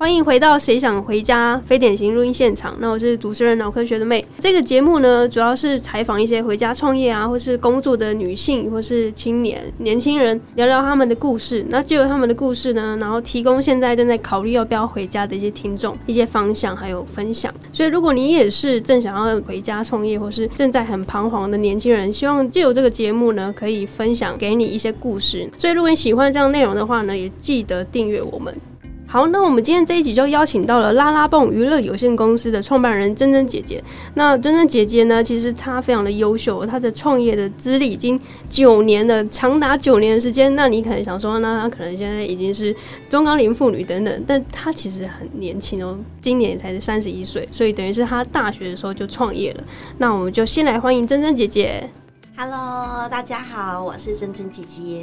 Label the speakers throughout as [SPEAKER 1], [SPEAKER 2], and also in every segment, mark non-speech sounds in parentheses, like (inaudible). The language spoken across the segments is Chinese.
[SPEAKER 1] 欢迎回到《谁想回家》非典型录音现场。那我是主持人脑科学的妹。这个节目呢，主要是采访一些回家创业啊，或是工作的女性，或是青年、年轻人，聊聊他们的故事。那就由他们的故事呢，然后提供现在正在考虑要不要回家的一些听众一些方向，还有分享。所以，如果你也是正想要回家创业，或是正在很彷徨的年轻人，希望借由这个节目呢，可以分享给你一些故事。所以，如果你喜欢这样内容的话呢，也记得订阅我们。好，那我们今天这一集就邀请到了拉拉蹦娱乐有限公司的创办人珍珍姐姐。那珍珍姐姐呢，其实她非常的优秀，她的创业的资历已经九年了，长达九年的时间。那你可能想说，那她可能现在已经是中高龄妇女等等，但她其实很年轻哦，今年才是三十一岁，所以等于是她大学的时候就创业了。那我们就先来欢迎珍珍姐姐。
[SPEAKER 2] Hello，大家好，我是珍珍姐姐。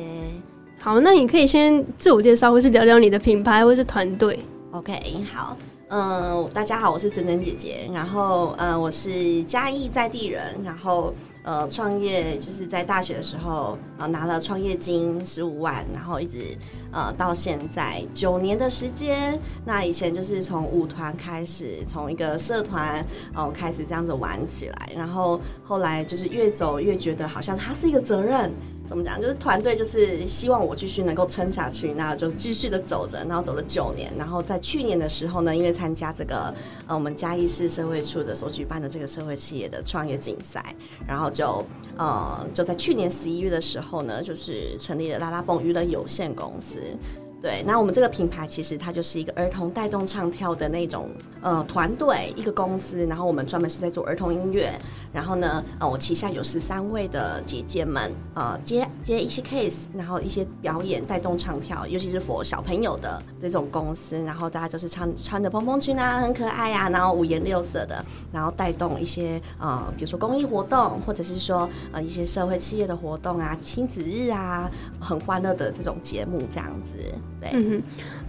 [SPEAKER 1] 好，那你可以先自我介绍，或是聊聊你的品牌，或是团队。
[SPEAKER 2] OK，好，嗯，大家好，我是珍珍姐姐，然后，嗯，我是嘉义在地人，然后，呃，创业就是在大学的时候，呃，拿了创业金十五万，然后一直，呃，到现在九年的时间。那以前就是从舞团开始，从一个社团哦开始这样子玩起来，然后后来就是越走越觉得好像它是一个责任。怎么讲？就是团队就是希望我继续能够撑下去，那就继续的走着，然后走了九年。然后在去年的时候呢，因为参加这个呃我们嘉义市社会处的所举办的这个社会企业的创业竞赛，然后就呃就在去年十一月的时候呢，就是成立了拉拉蹦娱乐有限公司。对，那我们这个品牌其实它就是一个儿童带动唱跳的那种呃团队，一个公司，然后我们专门是在做儿童音乐，然后呢，呃，我旗下有十三位的姐姐们，呃，接接一些 case，然后一些表演带动唱跳，尤其是 for 小朋友的这种公司，然后大家就是穿穿着蓬蓬裙啊，很可爱啊，然后五颜六色的，然后带动一些呃，比如说公益活动，或者是说呃一些社会企业的活动啊，亲子日啊，很欢乐的这种节目这样子。对，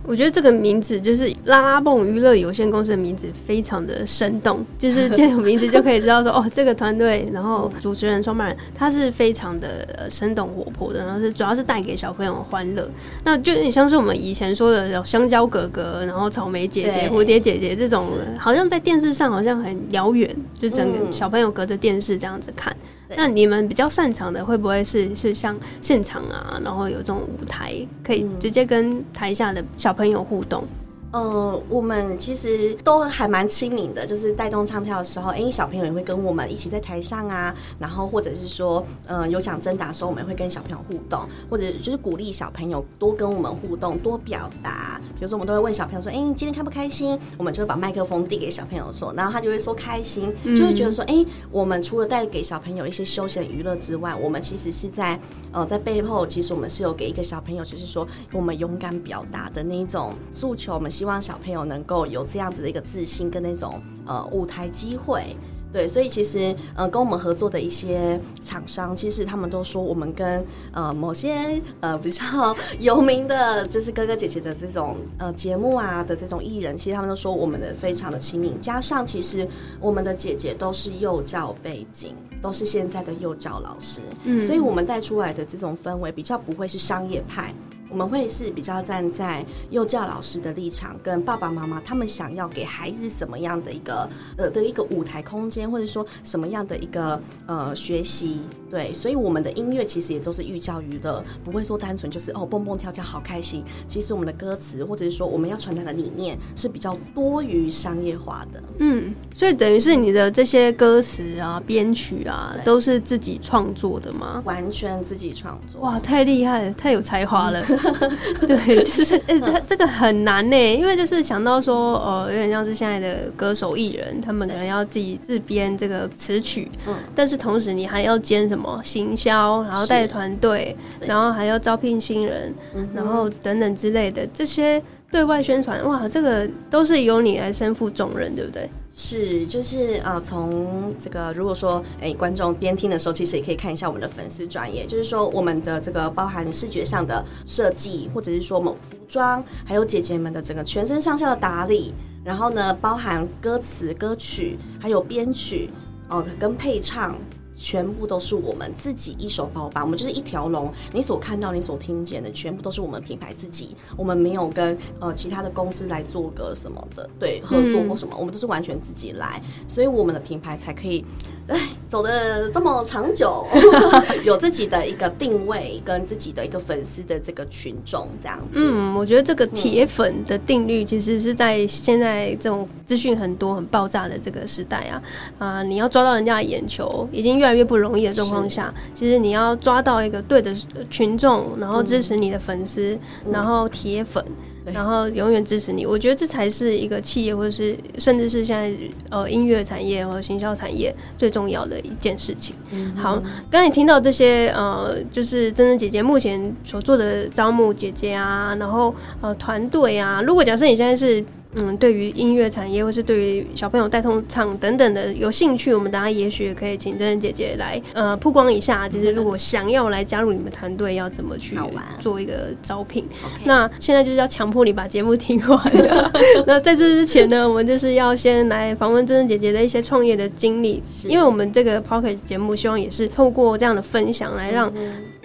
[SPEAKER 1] 我觉得这个名字就是拉拉蹦娱乐有限公司的名字，非常的生动。就是这种名字就可以知道说，哦，这个团队，然后主持人、创办人，他是非常的生动活泼的，然后是主要是带给小朋友欢乐。那就有点像是我们以前说的香蕉哥哥，然后草莓姐姐、蝴蝶姐姐这种，好像在电视上好像很遥远，就整个小朋友隔着电视这样子看。那你们比较擅长的会不会是是像现场啊，然后有这种舞台可以直接跟台下的小朋友互动？
[SPEAKER 2] 嗯，嗯我们其实都还蛮亲民的，就是带动唱跳的时候，哎，小朋友也会跟我们一起在台上啊，然后或者是说，嗯，有奖征答的时候，我们也会跟小朋友互动，或者就是鼓励小朋友多跟我们互动，多表达。比如说，我们都会问小朋友说，哎，你今天开不开心？我们就会把麦克风递给小朋友说，然后他就会说开心，就会觉得说，哎，我们除了带给小朋友一些休闲娱乐之外，我们其实是在呃在背后，其实我们是有给一个小朋友，就是说我们勇敢表达的那一种诉求，我们希希望小朋友能够有这样子的一个自信跟那种呃舞台机会，对，所以其实呃跟我们合作的一些厂商，其实他们都说我们跟呃某些呃比较有名的，就是哥哥姐姐的这种呃节目啊的这种艺人，其实他们都说我们的非常的亲民，加上其实我们的姐姐都是幼教背景，都是现在的幼教老师，嗯，所以我们带出来的这种氛围比较不会是商业派。我们会是比较站在幼教老师的立场，跟爸爸妈妈他们想要给孩子什么样的一个呃的一个舞台空间，或者说什么样的一个呃学习，对，所以我们的音乐其实也都是寓教于乐，不会说单纯就是哦蹦蹦跳跳好开心。其实我们的歌词或者是说我们要传达的理念是比较多于商业化的。
[SPEAKER 1] 嗯，所以等于是你的这些歌词啊、编曲啊，都是自己创作的吗？
[SPEAKER 2] 完全自己创作。
[SPEAKER 1] 哇，太厉害了，太有才华了。(laughs) (laughs) 对，就是 (laughs) 哎，这这个很难呢，因为就是想到说，呃，有点像是现在的歌手艺人，他们可能要自己自编这个词曲，嗯，但是同时你还要兼什么行销，然后带团队，然后还要招聘新人，然后等等之类的这些对外宣传，哇，这个都是由你来身负重任，对不对？
[SPEAKER 2] 是，就是呃，从这个如果说，哎，观众边听的时候，其实也可以看一下我们的粉丝专业，就是说我们的这个包含视觉上的设计，或者是说某服装，还有姐姐们的整个全身上下的打理，然后呢，包含歌词、歌曲，还有编曲，哦，跟配唱。全部都是我们自己一手包办，我们就是一条龙。你所看到、你所听见的，全部都是我们品牌自己。我们没有跟呃其他的公司来做个什么的，对合作或什么，我们都是完全自己来，所以我们的品牌才可以，哎，走的这么长久，(laughs) 有自己的一个定位跟自己的一个粉丝的这个群众这样子。
[SPEAKER 1] 嗯，我觉得这个铁粉的定律，其实是在现在这种资讯很多、很爆炸的这个时代啊，啊，你要抓到人家的眼球，已经越来越不容易的状况下，其实你要抓到一个对的群众，然后支持你的粉丝，然后铁粉。然后永远支持你，我觉得这才是一个企业，或者是甚至是现在呃音乐产业和行销产业最重要的一件事情。好，刚才听到这些呃，就是真真姐姐目前所做的招募姐姐啊，然后呃团队啊，如果假设你现在是。嗯，对于音乐产业或是对于小朋友带通唱等等的有兴趣，我们大家也许也可以请真真姐姐来呃曝光一下。就是如果想要来加入你们团队，要怎么去做一个招聘？那现在就是要强迫你把节目听完。(laughs) 那在这之前呢，我们就是要先来访问真真姐姐的一些创业的经历，因为我们这个 Pocket 节目希望也是透过这样的分享来让。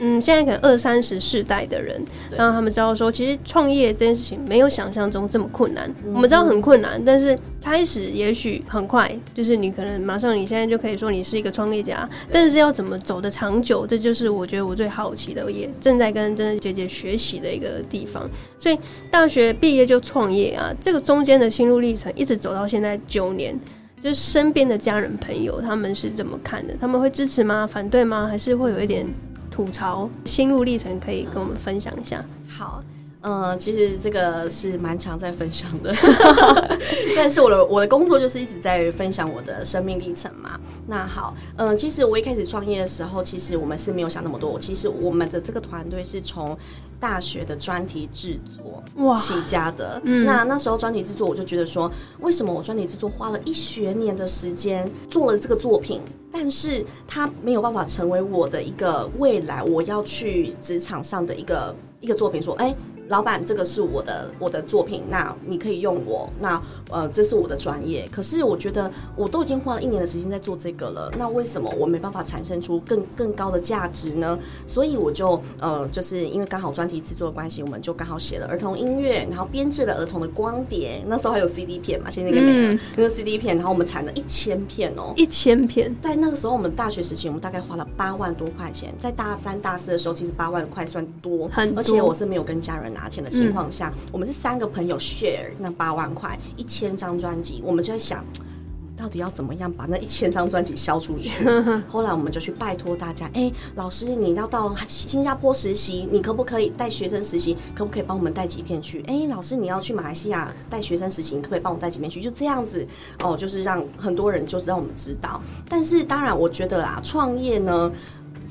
[SPEAKER 1] 嗯，现在可能二三十世代的人，让他们知道说，其实创业这件事情没有想象中这么困难。我们知道很困难，但是开始也许很快，就是你可能马上你现在就可以说你是一个创业家。但是要怎么走的长久，这就是我觉得我最好奇的，也正在跟真真姐姐学习的一个地方。所以大学毕业就创业啊，这个中间的心路历程，一直走到现在九年，就是身边的家人朋友他们是怎么看的？他们会支持吗？反对吗？还是会有一点？吐槽心路历程可以跟我们分享一下。
[SPEAKER 2] 好，嗯，其实这个是蛮常在分享的，(laughs) 但是我的我的工作就是一直在分享我的生命历程嘛。那好，嗯，其实我一开始创业的时候，其实我们是没有想那么多。其实我们的这个团队是从大学的专题制作起家的。那那时候专题制作，我就觉得说，为什么我专题制作花了一学年的时间做了这个作品？但是它没有办法成为我的一个未来，我要去职场上的一个一个作品。说，哎。老板，这个是我的我的作品，那你可以用我。那呃，这是我的专业。可是我觉得我都已经花了一年的时间在做这个了，那为什么我没办法产生出更更高的价值呢？所以我就呃，就是因为刚好专题制作的关系，我们就刚好写了儿童音乐，然后编制了儿童的光碟。那时候还有 CD 片嘛，现在应该没有。那个 CD 片，然后我们产了一千片哦，
[SPEAKER 1] 一千片。
[SPEAKER 2] 在那个时候，我们大学时期，我们大概花了八万多块钱。在大三、大四的时候，其实八万块算多，
[SPEAKER 1] 很
[SPEAKER 2] 而且我是没有跟家人拿。拿钱的情况下，我们是三个朋友 share 那八万块一千张专辑，我们就在想，到底要怎么样把那一千张专辑销出去？(laughs) 后来我们就去拜托大家，哎，老师你要到新加坡实习，你可不可以带学生实习？可不可以帮我们带几片去？哎，老师你要去马来西亚带学生实习，你可不可以帮我带几片去？就这样子哦，就是让很多人就是让我们知道。但是当然，我觉得啊，创业呢，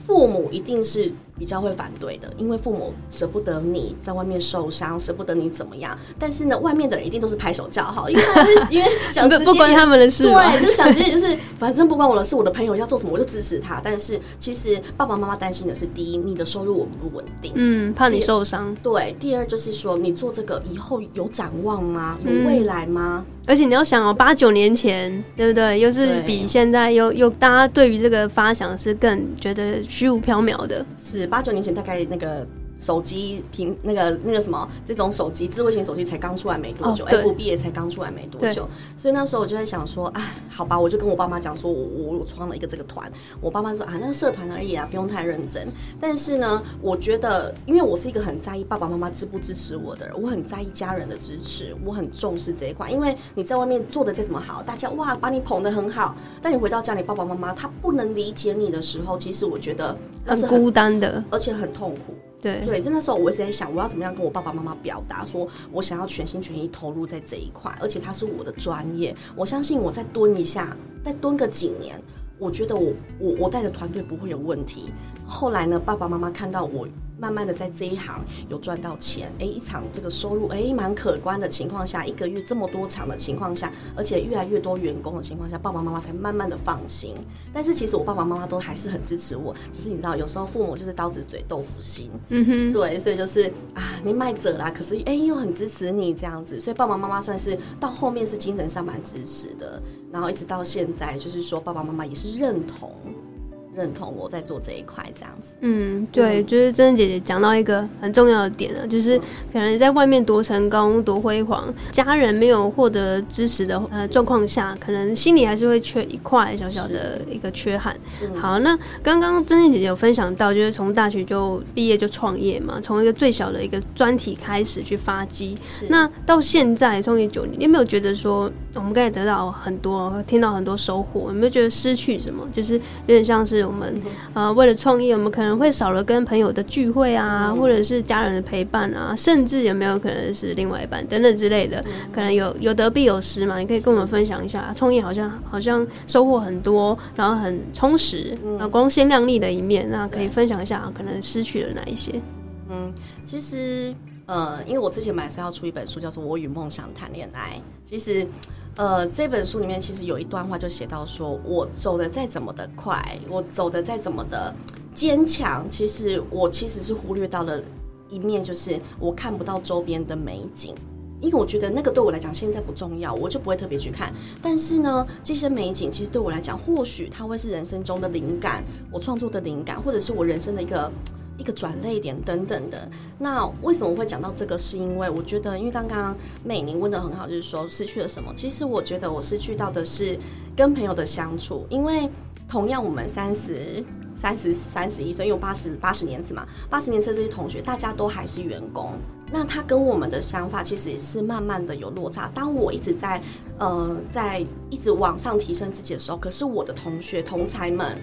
[SPEAKER 2] 父母一定是。比较会反对的，因为父母舍不得你在外面受伤，舍不得你怎么样。但是呢，外面的人一定都是拍手叫好，因为 (laughs) 因为讲直接
[SPEAKER 1] 不关他们的事，
[SPEAKER 2] 对，就讲直接就是，反正不关我的事，我的朋友要做什么我就支持他。但是其实爸爸妈妈担心的是，第一，你的收入稳不稳定？
[SPEAKER 1] 嗯，怕你受伤。
[SPEAKER 2] 对，第二就是说，你做这个以后有展望吗？有未来吗？
[SPEAKER 1] 而且你要想哦，八九年前，对不对？又是比现在又又大家对于这个发想是更觉得虚无缥缈的，
[SPEAKER 2] 是。八九年前，大概那个。手机屏那个那个什么，这种手机智慧型手机才刚出来没多久，FB 也才刚出来没多久，所以那时候我就在想说，哎，好吧，我就跟我爸妈讲说，我我我创了一个这个团，我爸妈说啊，那个社团而已啊，不用太认真。但是呢，我觉得，因为我是一个很在意爸爸妈妈支不支持我的人，我很在意家人的支持，我很重视这一块。因为你在外面做的再怎么好，大家哇把你捧得很好，但你回到家里，爸爸妈妈他不能理解你的时候，其实我觉得
[SPEAKER 1] 很孤单的，
[SPEAKER 2] 而且很痛苦。
[SPEAKER 1] 对，
[SPEAKER 2] 对，就那时候我一直在想，我要怎么样跟我爸爸妈妈表达，说我想要全心全意投入在这一块，而且它是我的专业。我相信我再蹲一下，再蹲个几年，我觉得我我我带的团队不会有问题。后来呢，爸爸妈妈看到我。慢慢的在这一行有赚到钱，哎，一场这个收入哎蛮可观的情况下，一个月这么多场的情况下，而且越来越多员工的情况下，爸爸妈妈才慢慢的放心。但是其实我爸爸妈妈都还是很支持我，只是你知道，有时候父母就是刀子嘴豆腐心，嗯哼，对，所以就是啊，你卖者啦，可是哎又很支持你这样子，所以爸爸妈妈算是到后面是精神上蛮支持的，然后一直到现在，就是说爸爸妈妈也是认同。认同我在做这一块这样子。
[SPEAKER 1] 嗯，对，就是真真姐姐讲到一个很重要的点啊，就是可能在外面多成功、多辉煌，家人没有获得支持的呃状况下，可能心里还是会缺一块小小的一个缺憾。好，那刚刚真真姐姐有分享到，就是从大学就毕业就创业嘛，从一个最小的一个专题开始去发迹，那到现在创业九年，你有没有觉得说，我们刚才得到很多，听到很多收获，有没有觉得失去什么？就是有点像是我们呃为了创业，我们可能会少了跟朋友的聚会啊，或者是家人的陪伴啊，甚至有没有可能是另外一半等等之类的，可能有有得必有失嘛？你可以跟我们分享一下，创业好像好像收获很多，然后很充实，然后光鲜亮丽的一面，那可以分享一下，可能失去了哪一些？
[SPEAKER 2] 嗯，其实。呃，因为我之前马上要出一本书，叫做《我与梦想谈恋爱》。其实，呃，这本书里面其实有一段话就写到说，我走的再怎么的快，我走的再怎么的坚强，其实我其实是忽略到了一面，就是我看不到周边的美景。因为我觉得那个对我来讲现在不重要，我就不会特别去看。但是呢，这些美景其实对我来讲，或许它会是人生中的灵感，我创作的灵感，或者是我人生的一个。一个转泪点等等的，那为什么会讲到这个？是因为我觉得，因为刚刚美宁问的很好，就是说失去了什么？其实我觉得我失去到的是跟朋友的相处。因为同样我们三十三十三十一岁，因为八十八十年次嘛，八十年次这些同学大家都还是员工，那他跟我们的想法其实也是慢慢的有落差。当我一直在呃在一直往上提升自己的时候，可是我的同学同才们。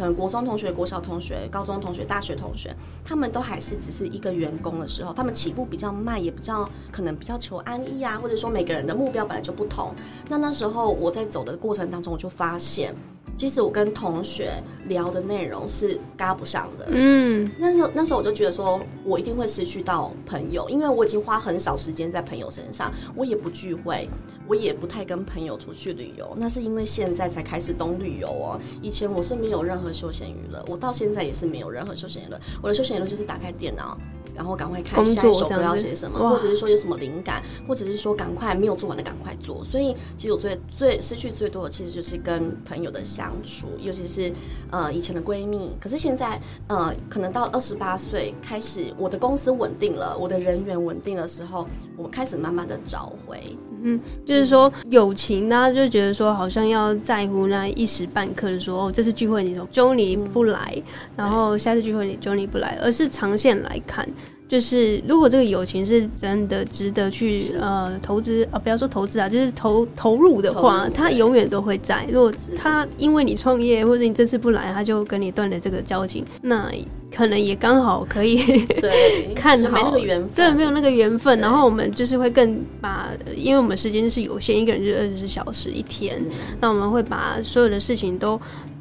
[SPEAKER 2] 可能国中同学、国小同学、高中同学、大学同学，他们都还是只是一个员工的时候，他们起步比较慢，也比较可能比较求安逸啊，或者说每个人的目标本来就不同。那那时候我在走的过程当中，我就发现。其实我跟同学聊的内容是搭不上的，嗯，那时候那时候我就觉得说，我一定会失去到朋友，因为我已经花很少时间在朋友身上，我也不聚会，我也不太跟朋友出去旅游，那是因为现在才开始懂旅游哦，以前我是没有任何休闲娱乐，我到现在也是没有任何休闲娱乐，我的休闲娱乐就是打开电脑。然后赶快看下一首歌要写什么，或者是说有什么灵感，或者是说赶快没有做完的赶快做。所以其实我最最失去最多的，其实就是跟朋友的相处，尤其是呃以前的闺蜜。可是现在呃可能到二十八岁开始，我的公司稳定了，我的人员稳定的时候，我们开始慢慢的找回。
[SPEAKER 1] 嗯，就是说友情，大家就觉得说好像要在乎那一时半刻的说哦，这次聚会你周你不来，然后下次聚会你周你不来，而是长线来看。就是如果这个友情是真的值得去呃投资啊，不要说投资啊，就是投投入的话，他永远都会在。如果他因为你创业或者你这次不来，他就跟你断了这个交情，那可能也刚好可以
[SPEAKER 2] 对 (laughs)
[SPEAKER 1] 看好
[SPEAKER 2] 没那个缘分，
[SPEAKER 1] 对，没有那个缘分。然后我们就是会更把，因为我们时间是有限，一个人就二十四小时一天，那我们会把所有的事情都。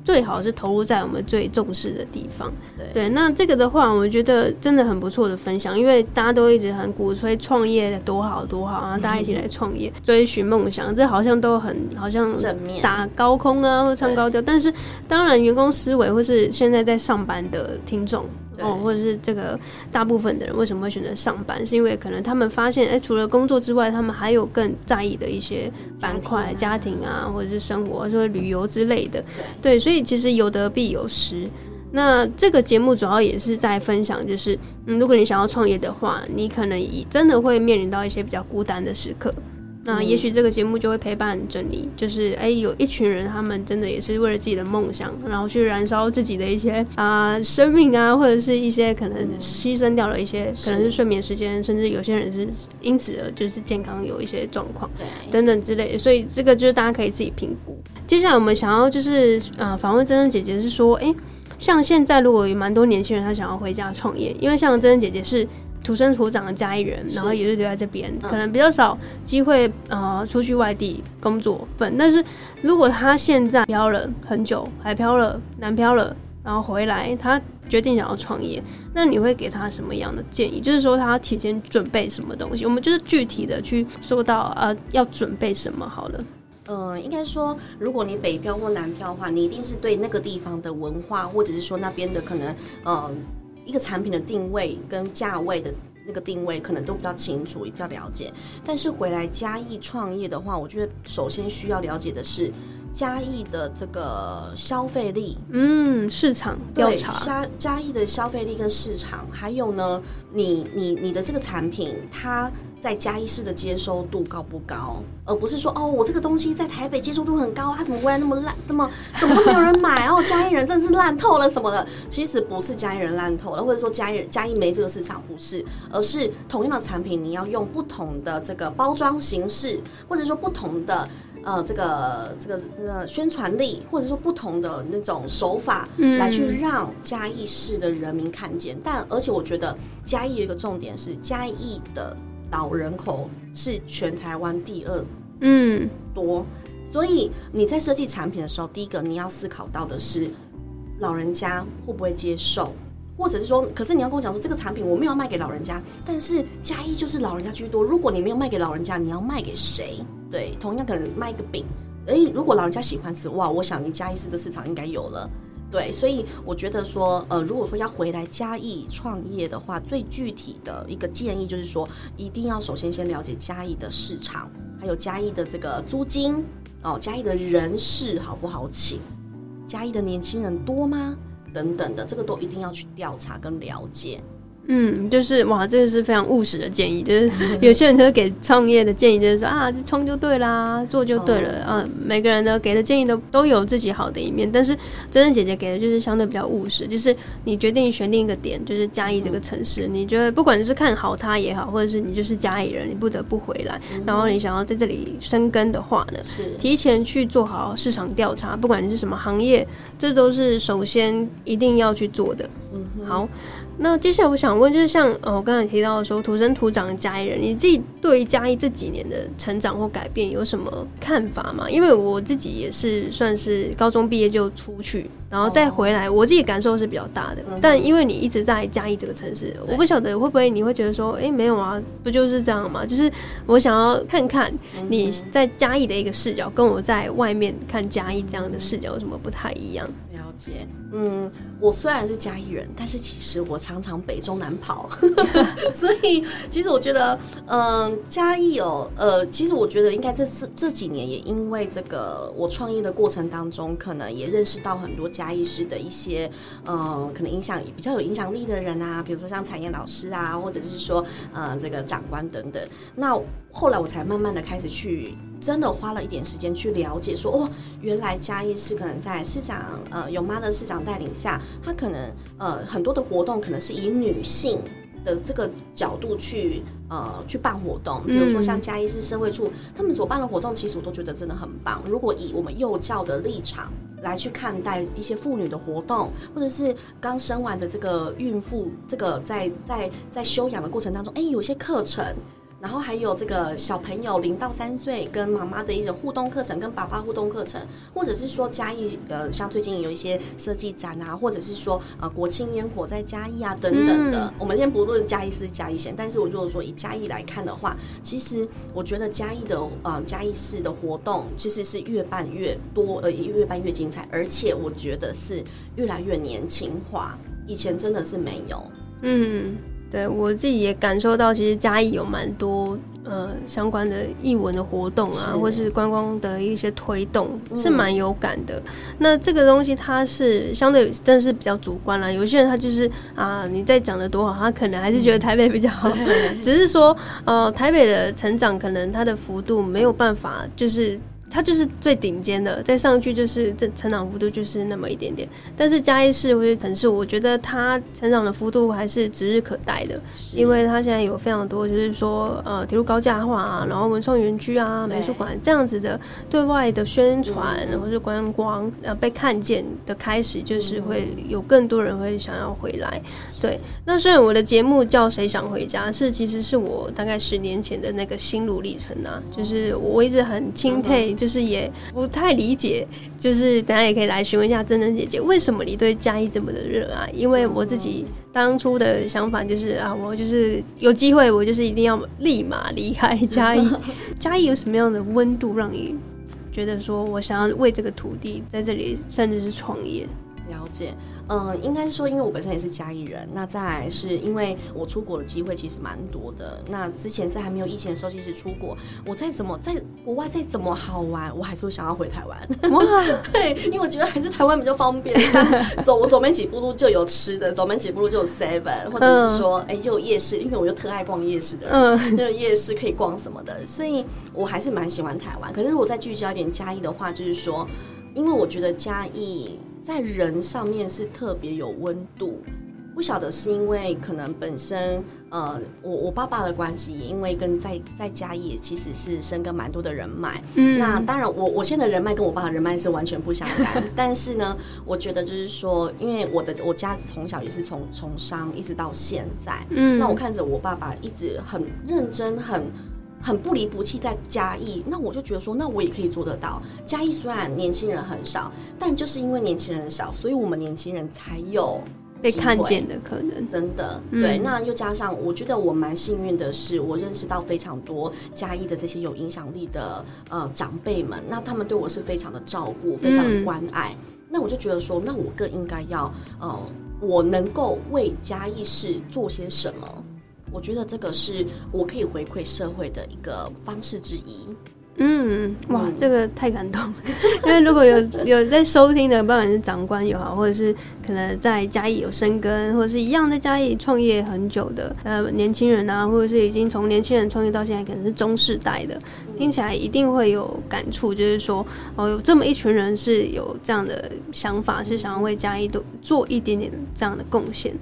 [SPEAKER 1] 最好是投入在我们最重视的地方。对，那这个的话，我觉得真的很不错的分享，因为大家都一直很鼓吹创业多好多好，然后大家一起来创业，追寻梦想，这好像都很好像
[SPEAKER 2] 正面
[SPEAKER 1] 打高空啊，或唱高调。但是，当然员工思维或是现在在上班的听众。哦，或者是这个大部分的人为什么会选择上班？是因为可能他们发现，哎，除了工作之外，他们还有更在意的一些板块，家庭啊，或者是生活，或者旅游之类的。对，所以其实有得必有失。那这个节目主要也是在分享，就是嗯，如果你想要创业的话，你可能真的会面临到一些比较孤单的时刻。那也许这个节目就会陪伴着你，就是哎，有一群人，他们真的也是为了自己的梦想，然后去燃烧自己的一些啊生命啊，或者是一些可能牺牲掉了一些，可能是睡眠时间，甚至有些人是因此而就是健康有一些状况，等等之类的。所以这个就是大家可以自己评估。接下来我们想要就是呃访问珍珍姐姐是说，哎，像现在如果有蛮多年轻人他想要回家创业，因为像珍珍姐姐是。土生土长的家里人，然后也是留在这边，可能比较少机会呃出去外地工作。本但是如果他现在漂了很久，海漂了、南漂了，然后回来，他决定想要创业，那你会给他什么样的建议？就是说他提前准备什么东西？我们就是具体的去说到呃要准备什么好了。
[SPEAKER 2] 嗯，应该说，如果你北漂或南漂的话，你一定是对那个地方的文化，或者是说那边的可能嗯。一个产品的定位跟价位的那个定位，可能都比较清楚，也比较了解。但是回来嘉义创业的话，我觉得首先需要了解的是嘉义的这个消费力，
[SPEAKER 1] 嗯，市场调查，
[SPEAKER 2] 嘉嘉义的消费力跟市场，还有呢，你你你的这个产品，它在嘉义市的接收度高不高？而不是说哦，我这个东西在台北接收度很高，它怎么回来那么烂，那么怎么都没有人买？哦，嘉义人真的是烂透了什么的。其实不是嘉义人烂透了，或者说嘉义嘉义没这个市场，不是，而是同样的产品，你要用不同的这个包装形式，或者说不同的。呃，这个这个这个宣传力，或者说不同的那种手法，来去让嘉义市的人民看见。但而且我觉得嘉义有一个重点是，嘉义的老人口是全台湾第二
[SPEAKER 1] 嗯
[SPEAKER 2] 多，所以你在设计产品的时候，第一个你要思考到的是老人家会不会接受。或者是说，可是你要跟我讲说，这个产品我没有卖给老人家，但是嘉义就是老人家居多。如果你没有卖给老人家，你要卖给谁？对，同样可能卖一个饼，诶如果老人家喜欢吃，哇，我想你嘉义市的市场应该有了。对，所以我觉得说，呃，如果说要回来嘉义创业的话，最具体的一个建议就是说，一定要首先先了解嘉义的市场，还有嘉义的这个租金哦，嘉义的人事好不好请，嘉义的年轻人多吗？等等的，这个都一定要去调查跟了解。
[SPEAKER 1] 嗯，就是哇，这个是非常务实的建议，就是 (laughs) 有些人就给创业的建议，就是说啊，这冲就对啦，做就对了、啊。每个人呢给的建议都都有自己好的一面，但是真正姐姐给的就是相对比较务实，就是你决定选定一个点，就是嘉义这个城市，你觉得不管是看好它也好，或者是你就是嘉义人，你不得不回来，然后你想要在这里生根的话呢，
[SPEAKER 2] 是
[SPEAKER 1] 提前去做好市场调查，不管你是什么行业，这都是首先一定要去做的。
[SPEAKER 2] 嗯
[SPEAKER 1] 好，那接下来我想问，就是像呃我刚才提到的说土生土长的嘉义人，你自己对于嘉义这几年的成长或改变有什么看法吗？因为我自己也是算是高中毕业就出去，然后再回来，我自己感受是比较大的。
[SPEAKER 2] 嗯
[SPEAKER 1] 但因为你一直在嘉义这个城市，我不晓得会不会你会觉得说，哎、没有啊，不就是这样吗？就是我想要看看你在嘉义的一个视角，跟我在外面看嘉义这样的视角有什么不太一样？
[SPEAKER 2] 了解，嗯，我虽然是嘉义人，但是其实我常常北中南跑，(laughs) 所以其实我觉得，嗯、嘉义哦，呃，其实我觉得应该这次这几年也因为这个我创业的过程当中，可能也认识到很多嘉义市的一些，嗯、可能影响比较有影响力的人啊，比如说像彩燕老师啊，或者是说，呃，这个长官等等。那后来我才慢慢的开始去。真的花了一点时间去了解说，哦，原来嘉义市可能在市长呃有妈的市长带领下，他可能呃很多的活动可能是以女性的这个角度去呃去办活动，比如说像嘉义市社会处他们所办的活动，其实我都觉得真的很棒。如果以我们幼教的立场来去看待一些妇女的活动，或者是刚生完的这个孕妇，这个在在在休养的过程当中，哎，有些课程。然后还有这个小朋友零到三岁跟妈妈的一种互动课程，跟爸爸互动课程，或者是说嘉义呃，像最近有一些设计展啊，或者是说呃国庆烟火在嘉义啊等等的。我们先不论嘉义是嘉义县，但是我如果说以嘉义来看的话，其实我觉得嘉义的呃嘉义市的活动其实是越办越多，呃越办越精彩，而且我觉得是越来越年轻化，以前真的是没有。
[SPEAKER 1] 嗯，对我自己也感受到，其实嘉义有蛮多呃相关的艺文的活动啊，
[SPEAKER 2] 是
[SPEAKER 1] 或是观光的一些推动，
[SPEAKER 2] 嗯
[SPEAKER 1] 是蛮有感的。那这个东西它是相对真的是比较主观啦，有些人他就是啊，你再讲的多好，他可能还是觉得台北比较好，(laughs) 只是说呃台北的成长可能它的幅度没有办法就是。它就是最顶尖的，再上去就是这成长幅度就是那么一点点。但是嘉义市或者城市，我觉得它成长的幅度还是指日可待的，因为它现在有非常多，就是说呃铁路高架化啊，然后文创园区啊、美术馆这样子的对外的宣传
[SPEAKER 2] 嗯
[SPEAKER 1] 或者观光呃被看见的开始，就是会有更多人会想要回来。对，那虽然我的节目叫《谁想回家》，是其实是我大概十年前的那个心路历程啊，就是我一直很钦佩，就是也不太理解，就是等下也可以来询问一下珍珍姐姐，为什么你对嘉义这么的热爱？因为我自己当初的想法就是啊，我就是有机会，我就是一定要立马离开嘉义。(laughs) 嘉义有什么样的温度让你觉得说我想要为这个土地在这里，甚至是创业？
[SPEAKER 2] 了解，嗯，应该是说，因为我本身也是嘉义人，那再来是因为我出国的机会其实蛮多的。那之前在还没有疫情的时候，其实出国，我再怎么在国外再怎么好玩，我还是会想要回台湾。哇，(laughs) 对，因为我觉得还是台湾比较方便，走我走没几步路就有吃的，走没几步路就有 Seven，或者是说，哎，又有夜市，因为我又特爱逛夜市的，嗯，又有夜市可以逛什么的，所以我还是蛮喜欢台湾。可是如果再聚焦一点嘉义的话，就是说，因为我觉得嘉义。在人上面是特别有温度，不晓得是因为可能本身呃，我我爸爸的关系，因为跟在在家也其实是生根蛮多的人脉。嗯，那当然我我现在的人脉跟我爸的人脉是完全不相干，(laughs) 但是呢，我觉得就是说，因为我的我家从小也是从从商一直到现在，嗯，那我看着我爸爸一直很认真很。很不离不弃在嘉义，那我就觉得说，那我也可以做得到。嘉义虽然年轻人很少，但就是因为年轻人少，所以我们年轻人才有
[SPEAKER 1] 被看见的可能。
[SPEAKER 2] 真的，对。那又加上，我觉得我蛮幸运的是，我认识到非常多嘉义的这些有影响力的呃长辈们，那他们对我是非常的照顾，非常的关爱。那我就觉得说，那我更应该要呃，我能够为嘉义市做些什么。我觉得这个是我可以回馈社会的一个方式之一。
[SPEAKER 1] 嗯，哇，这个太感动。因为如果有 (laughs) 有在收听的，不管是长官也好，或者是可能在嘉义有生根，或者是一样在嘉义创业很久的呃年轻人啊，或者是已经从年轻人创业到现在可能是中世代的，听起来一定会有感触。就是说，哦，有这么一群人是有这样的想法，是想要为嘉义多做一点点这样的贡献。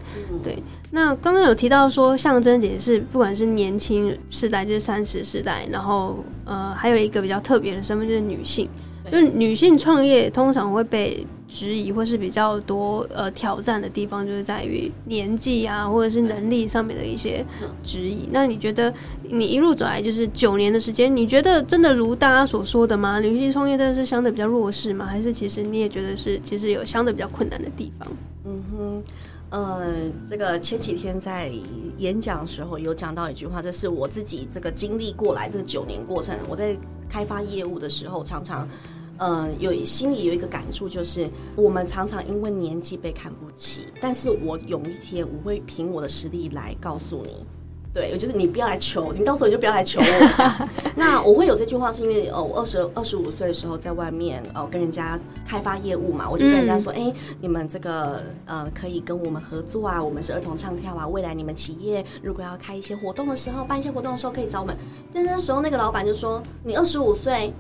[SPEAKER 1] 对。那刚刚有提到说，象征姐是不管是年轻世代，就是三十世代，然后呃，还有一个比较特别的身份就是女性，就女性创业通常会被质疑或是比较多呃挑战的地方，就是在于年纪啊，或者是能力上面的一些质疑。那你觉得你一路走来就是九年的时间，你觉得真的如大家所说的吗？女性创业真的是相对比较弱势吗？还是其实你也觉得是其实有相对比较困难的地方？嗯哼。
[SPEAKER 2] 呃，这个前几天在演讲的时候有讲到一句话，这是我自己这个经历过来这九年过程，我在开发业务的时候，常常，呃，有心里有一个感触，就是我们常常因为年纪被看不起，但是我有一天我会凭我的实力来告诉你。对，就是你不要来求，你到时候你就不要来求我。(laughs) 那我会有这句话，是因为呃，我二十二十五岁的时候在外面呃跟人家开发业务嘛，我就跟人家说，哎，你们这个呃可以跟我们合作啊，我们是儿童唱跳啊，未来你们企业如果要开一些活动的时候，办一些活动的时候可以找我们。但那时候那个老板就说，你二十五岁。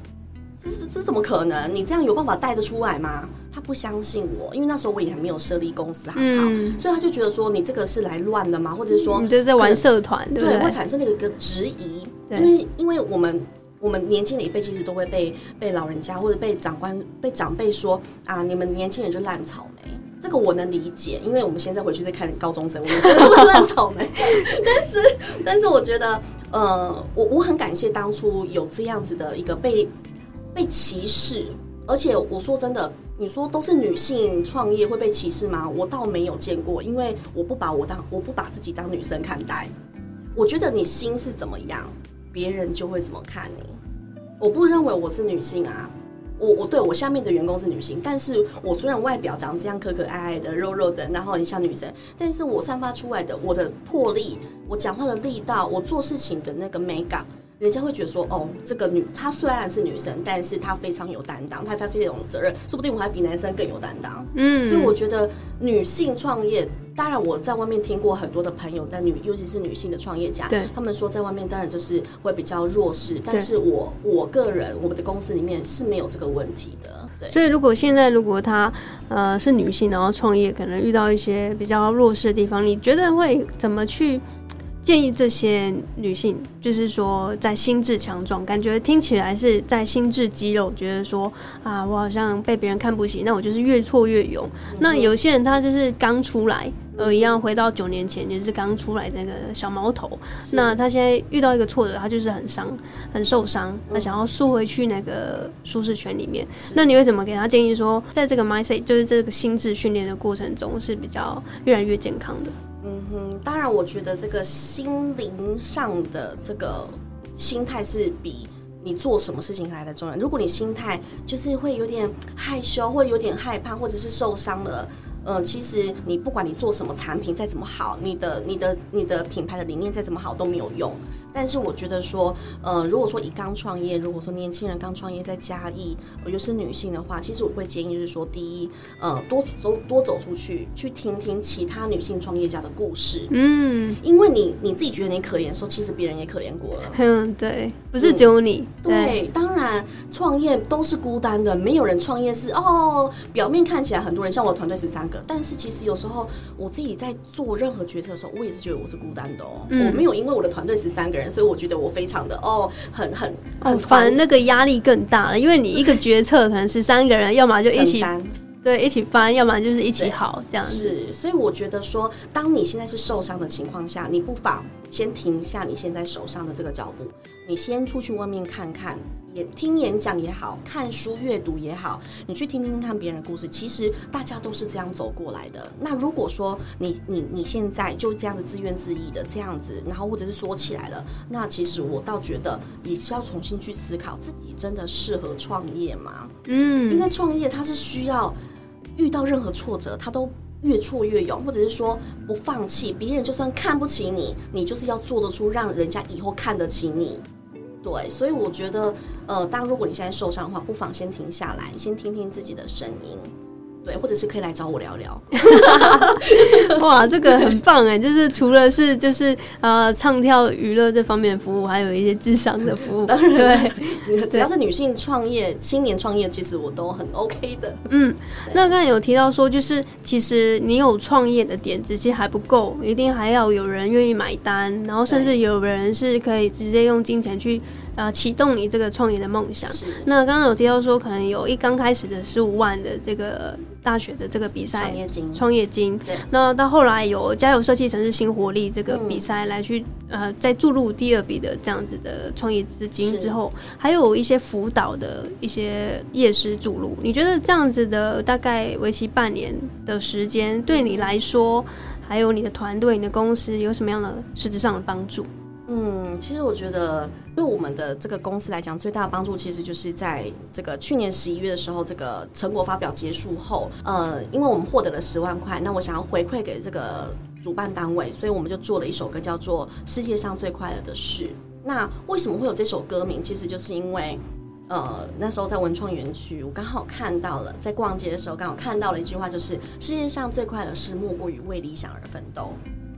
[SPEAKER 2] 这这这怎么可能？你这样有办法带得出来吗？他不相信我，因为那时候我也还没有设立公司还好，所以他就觉得说你这个是来乱的吗？或者说
[SPEAKER 1] 你这是在玩社团，对，
[SPEAKER 2] 会产生那个个质疑。因为因为我们我们年轻的一辈其实都会被被老人家或者被长官被长辈说啊，你们年轻人就烂草莓。这个我能理解，因为我们现在回去再看高中生，我们觉得 (laughs) 烂草莓。但是但是我觉得呃，我我很感谢当初有这样子的一个被。被歧视，而且我说真的，你说都是女性创业会被歧视吗？我倒没有见过，因为我不把我当我不把自己当女生看待。我觉得你心是怎么样，别人就会怎么看你。我不认为我是女性啊，我我对我下面的员工是女性，但是我虽然外表长这样可可爱爱的、肉肉的，然后很像女生，但是我散发出来的我的魄力，我讲话的力道，我做事情的那个美感。人家会觉得说，哦，这个女她虽然是女生，但是她非常有担当，她她非常有责任，说不定我还比男生更有担当。嗯，所以我觉得女性创业，当然我在外面听过很多的朋友，但女尤其是女性的创业家，
[SPEAKER 1] 对，
[SPEAKER 2] 他们说在外面当然就是会比较弱势，但是我我个人我们的公司里面是没有这个问题的。对，
[SPEAKER 1] 所以如果现在如果她呃是女性，然后创业，可能遇到一些比较弱势的地方，你觉得会怎么去？建议这些女性，就是说在心智强壮，感觉听起来是在心智肌肉，觉得说啊，我好像被别人看不起，那我就是越挫越勇。那有些人他就是刚出来，呃，一样回到九年前，就是刚出来那个小毛头。那他现在遇到一个挫折，他就是很伤、很受伤，他想要缩回去那个舒适圈里面。那你会怎么给他建议说，在这个 mindset，就是这个心智训练的过程中，是比较越来越健康的？
[SPEAKER 2] 嗯，当然，我觉得这个心灵上的这个心态是比你做什么事情来的重要。如果你心态就是会有点害羞，或有点害怕，或者是受伤了。嗯，其实你不管你做什么产品再怎么好，你的、你的、你的品牌的理念再怎么好都没有用。但是我觉得说，呃，如果说以刚创业，如果说年轻人刚创业在嘉义，又是女性的话，其实我会建议就是说，第一，呃，多走多走出去，去听听其他女性创业家的故事。嗯，因为你你自己觉得你可怜的时候，其实别人也可怜过了。
[SPEAKER 1] 嗯，对，不是只有你。
[SPEAKER 2] 对，当然创业都是孤单的，没有人创业是哦，表面看起来很多人，像我团队十三个。但是其实有时候我自己在做任何决策的时候，我也是觉得我是孤单的哦。我没有因为我的团队十三个人，所以我觉得我非常的哦，很很很
[SPEAKER 1] 烦。那个压力更大了，因为你一个决策可能是三个人，要么就一起对一起翻，要么就是一起好这样子。
[SPEAKER 2] 是，所以我觉得说，当你现在是受伤的情况下，你不妨先停下你现在手上的这个脚步，你先出去外面看看。听演讲也好看书阅读也好，你去听听看别人的故事，其实大家都是这样走过来的。那如果说你你你现在就这样子自怨自艾的这样子，然后或者是说起来了，那其实我倒觉得也是要重新去思考自己真的适合创业吗？嗯，因为创业它是需要遇到任何挫折，它都越挫越勇，或者是说不放弃。别人就算看不起你，你就是要做得出让人家以后看得起你。对，所以我觉得，呃，当如果你现在受伤的话，不妨先停下来，先听听自己的声音。对，或者是可以来找我聊聊。(laughs)
[SPEAKER 1] 哇，这个很棒哎！就是除了是就是呃唱跳娱乐这方面的服务，还有一些智商的服务。
[SPEAKER 2] 当然，对，只要是女性创业、青年创业，其实我都很 OK 的。
[SPEAKER 1] 嗯，那刚才有提到说，就是其实你有创业的点子，其实还不够，一定还要有人愿意买单，然后甚至有人是可以直接用金钱去。呃，启动你这个创业的梦想。那刚刚有提到说，可能有一刚开始的十五万的这个大学的这个比赛
[SPEAKER 2] 创业金，
[SPEAKER 1] 创业金。那到后来有加油设计城市新活力这个比赛来去呃，再注入第二笔的这样子的创业资金之后，还有一些辅导的一些业师注入。你觉得这样子的大概为期半年的时间，对你来说，还有你的团队、你的公司有什么样的实质上的帮助？
[SPEAKER 2] 嗯，其实我觉得对我们的这个公司来讲，最大的帮助其实就是在这个去年十一月的时候，这个成果发表结束后，呃，因为我们获得了十万块，那我想要回馈给这个主办单位，所以我们就做了一首歌，叫做《世界上最快乐的事》。那为什么会有这首歌名？其实就是因为，呃，那时候在文创园区，我刚好看到了，在逛街的时候刚好看到了一句话，就是世界上最快乐的事，莫过于为理想而奋斗。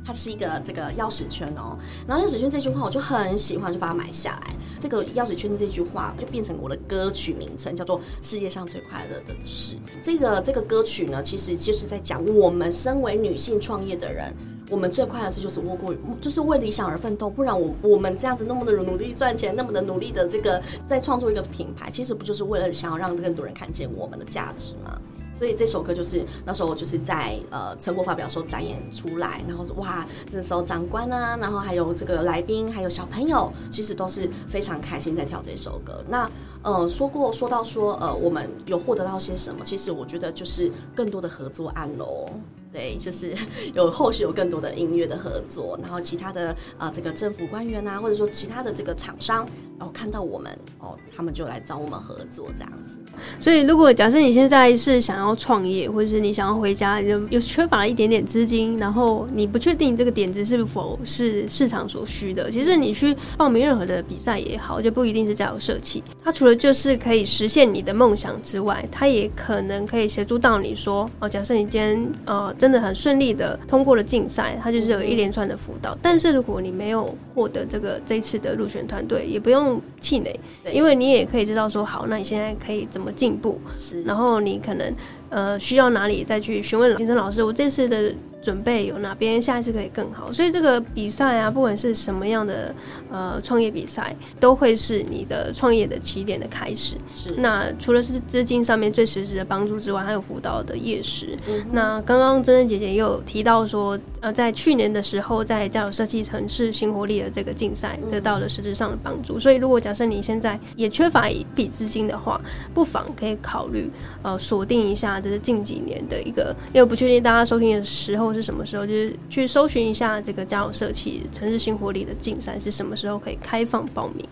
[SPEAKER 2] 它是一个这个钥匙圈哦，然后钥匙圈这句话我就很喜欢，就把它买下来。这个钥匙圈的这句话就变成我的歌曲名称，叫做《世界上最快乐的事》。这个这个歌曲呢，其实就是在讲我们身为女性创业的人，我们最快乐的事就是窝过，就是为理想而奋斗。不然我我们这样子那么的努力赚钱，那么的努力的这个在创作一个品牌，其实不就是为了想要让更多人看见我们的价值吗？所以这首歌就是那时候就是在呃成果发表时候展演出来，然后说哇，那时候长官啊，然后还有这个来宾，还有小朋友，其实都是非常开心在跳这首歌。那呃说过说到说呃我们有获得到些什么？其实我觉得就是更多的合作案喽。对，就是 (laughs) 有后续有更多的音乐的合作，然后其他的啊，这个政府官员啊，或者说其他的这个厂商，然后看到我们哦，他们就来找我们合作这样子。
[SPEAKER 1] 所以，如果假设你现在是想要创业，或者是你想要回家，有有缺乏了一点点资金，然后你不确定这个点子是否是市场所需的，其实你去报名任何的比赛也好，就不一定是加油社企。它除了就是可以实现你的梦想之外，它也可能可以协助到你说哦，假设你今天呃。真的很顺利的通过了竞赛，它就是有一连串的辅导。但是如果你没有获得这个这一次的入选团队，也不用气馁，因为你也可以知道说，好，那你现在可以怎么进步，然后你可能呃需要哪里再去询问先生老师，我这次的。准备有哪边下一次可以更好，所以这个比赛啊，不管是什么样的呃创业比赛，都会是你的创业的起点的开始。
[SPEAKER 2] 是。
[SPEAKER 1] 那除了是资金上面最实质的帮助之外，还有辅导的夜识。那刚刚珍珍姐姐也有提到说，呃，在去年的时候，在叫设计城市新活力的这个竞赛得到了实质上的帮助。所以，如果假设你现在也缺乏一笔资金的话，不妨可以考虑呃锁定一下，这是近几年的一个，因为不确定大家收听的时候。是什么时候？就是去搜寻一下这个加油社企城市新活力的竞赛是什么时候可以开放报名？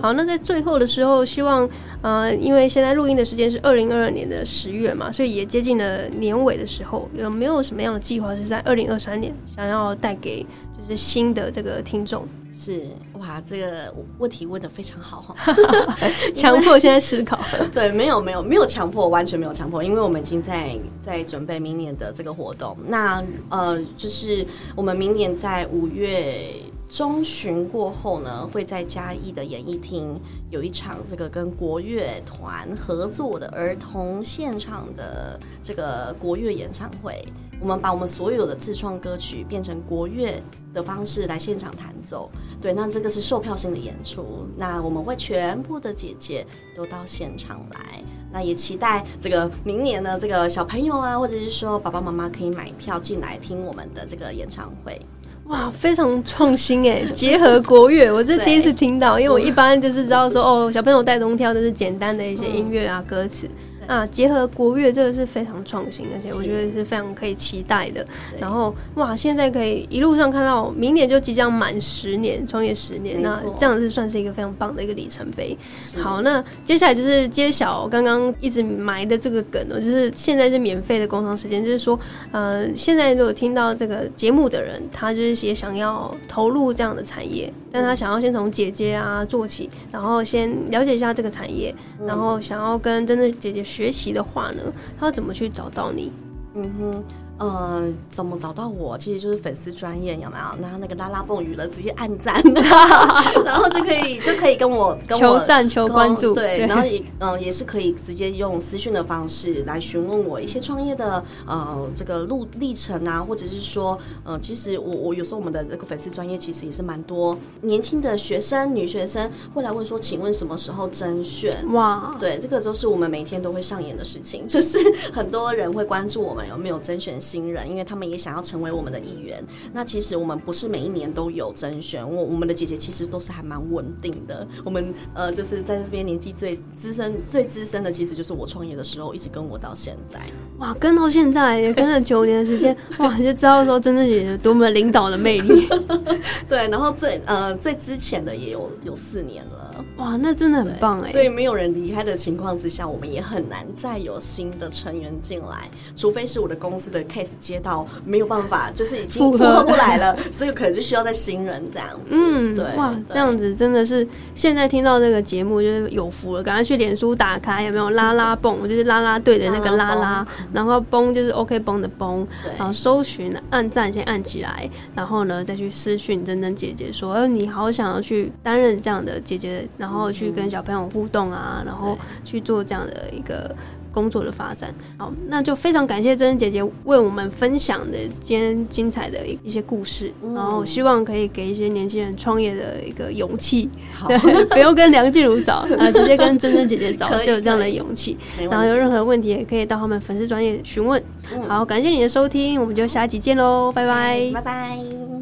[SPEAKER 1] 好，那在最后的时候，希望呃，因为现在录音的时间是二零二二年的十月嘛，所以也接近了年尾的时候，有没有什么样的计划是在二零二三年想要带给就是新的这个听众？
[SPEAKER 2] 是哇，这个问题问的非常好哈，(laughs)
[SPEAKER 1] 强迫现在思考。(laughs)
[SPEAKER 2] 对，没有没有没有强迫，完全没有强迫，因为我们已经在在准备明年的这个活动。那呃，就是我们明年在五月。中旬过后呢，会在嘉义的演艺厅有一场这个跟国乐团合作的儿童现场的这个国乐演唱会。我们把我们所有的自创歌曲变成国乐的方式来现场弹奏。对，那这个是售票性的演出。那我们会全部的姐姐都到现场来。那也期待这个明年呢，这个小朋友啊，或者是说爸爸妈妈可以买票进来听我们的这个演唱会。
[SPEAKER 1] 哇，非常创新哎！结合国乐，我是第一次听到，因为我一般就是知道说哦，小朋友带动跳就是简单的一些音乐啊歌词。啊，结合国乐这个是非常创新，而且我觉得是非常可以期待的。然后哇，现在可以一路上看到，明年就即将满十年，创业十年，那这样是算是一个非常棒的一个里程碑。好，那接下来就是揭晓刚刚一直埋的这个梗哦，就是现在是免费的工商时间，就是说，呃，现在如果听到这个节目的人，他就是也想要投入这样的产业，但他想要先从姐姐啊做起，然后先了解一下这个产业，然后想要跟真的姐姐。学习的话呢，他要怎么去找到你？嗯
[SPEAKER 2] 哼。呃，怎么找到我？其实就是粉丝专业有没有？然后那个拉拉蹦娱乐直接按赞，(laughs) 然后就可以就可以跟我
[SPEAKER 1] 求赞求关注。
[SPEAKER 2] 对，然后也嗯也是可以直接用私讯的方式来询问我一些创业的呃这个路历程啊，或者是说呃其实我我有时候我们的这个粉丝专业其实也是蛮多年轻的学生女学生会来问说，请问什么时候甄选？哇，对，这个都是我们每天都会上演的事情，就是很多人会关注我们有没有甄选。新人，因为他们也想要成为我们的一员。那其实我们不是每一年都有甄选，我我们的姐姐其实都是还蛮稳定的。我们呃，就是在这边年纪最资深、最资深的，其实就是我创业的时候一直跟我到现在。
[SPEAKER 1] 哇，跟到现在也跟了九年的时间，哇，就知道说真正姐姐多么领导的魅力。(laughs)
[SPEAKER 2] 对，然后最呃最之前的也有有四年了。
[SPEAKER 1] 哇，那真的很棒哎。
[SPEAKER 2] 所以没有人离开的情况之下，我们也很难再有新的成员进来，除非是我的公司的。case 接到没有办法，就是已经负荷不来了，(laughs) 所以可能就需要在新人这样子。嗯，对，哇，
[SPEAKER 1] 这样子真的是现在听到这个节目就是有福了，赶快去脸书打开，有没有拉拉蹦？就是拉拉队的那个拉拉，然后蹦就是 OK 蹦的蹦，然后搜寻按赞先按起来，然后呢再去私讯真真姐姐说，哎，你好想要去担任这样的姐姐，然后去跟小朋友互动啊，然后去做这样的一个。工作的发展，好，那就非常感谢珍珍姐姐为我们分享的今天精彩的一些故事，然后希望可以给一些年轻人创业的一个勇气，(laughs) 不用跟梁静茹找 (laughs) 啊，直接跟珍珍姐姐找就有这样的勇气。然后有任何问题也可以到他们粉丝专业询问。好，感谢你的收听，我们就下集见喽，拜拜，
[SPEAKER 2] 拜拜。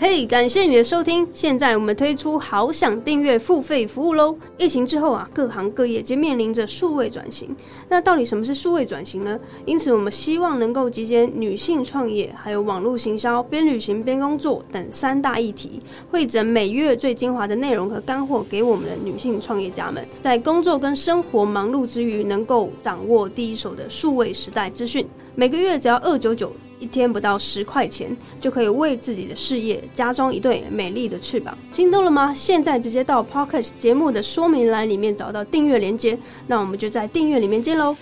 [SPEAKER 1] 嘿，感谢你的收听。现在我们推出好想订阅付费服务喽！疫情之后啊，各行各业皆面临着数位转型。那到底什么是数位转型呢？因此，我们希望能够集结女性创业、还有网络行销、边旅行边工作等三大议题，汇整每月最精华的内容和干货，给我们的女性创业家们，在工作跟生活忙碌之余，能够掌握第一手的数位时代资讯。每个月只要二九九。一天不到十块钱，就可以为自己的事业加装一对美丽的翅膀，心动了吗？现在直接到 Pocket 节目的说明栏里面找到订阅链接，那我们就在订阅里面见喽。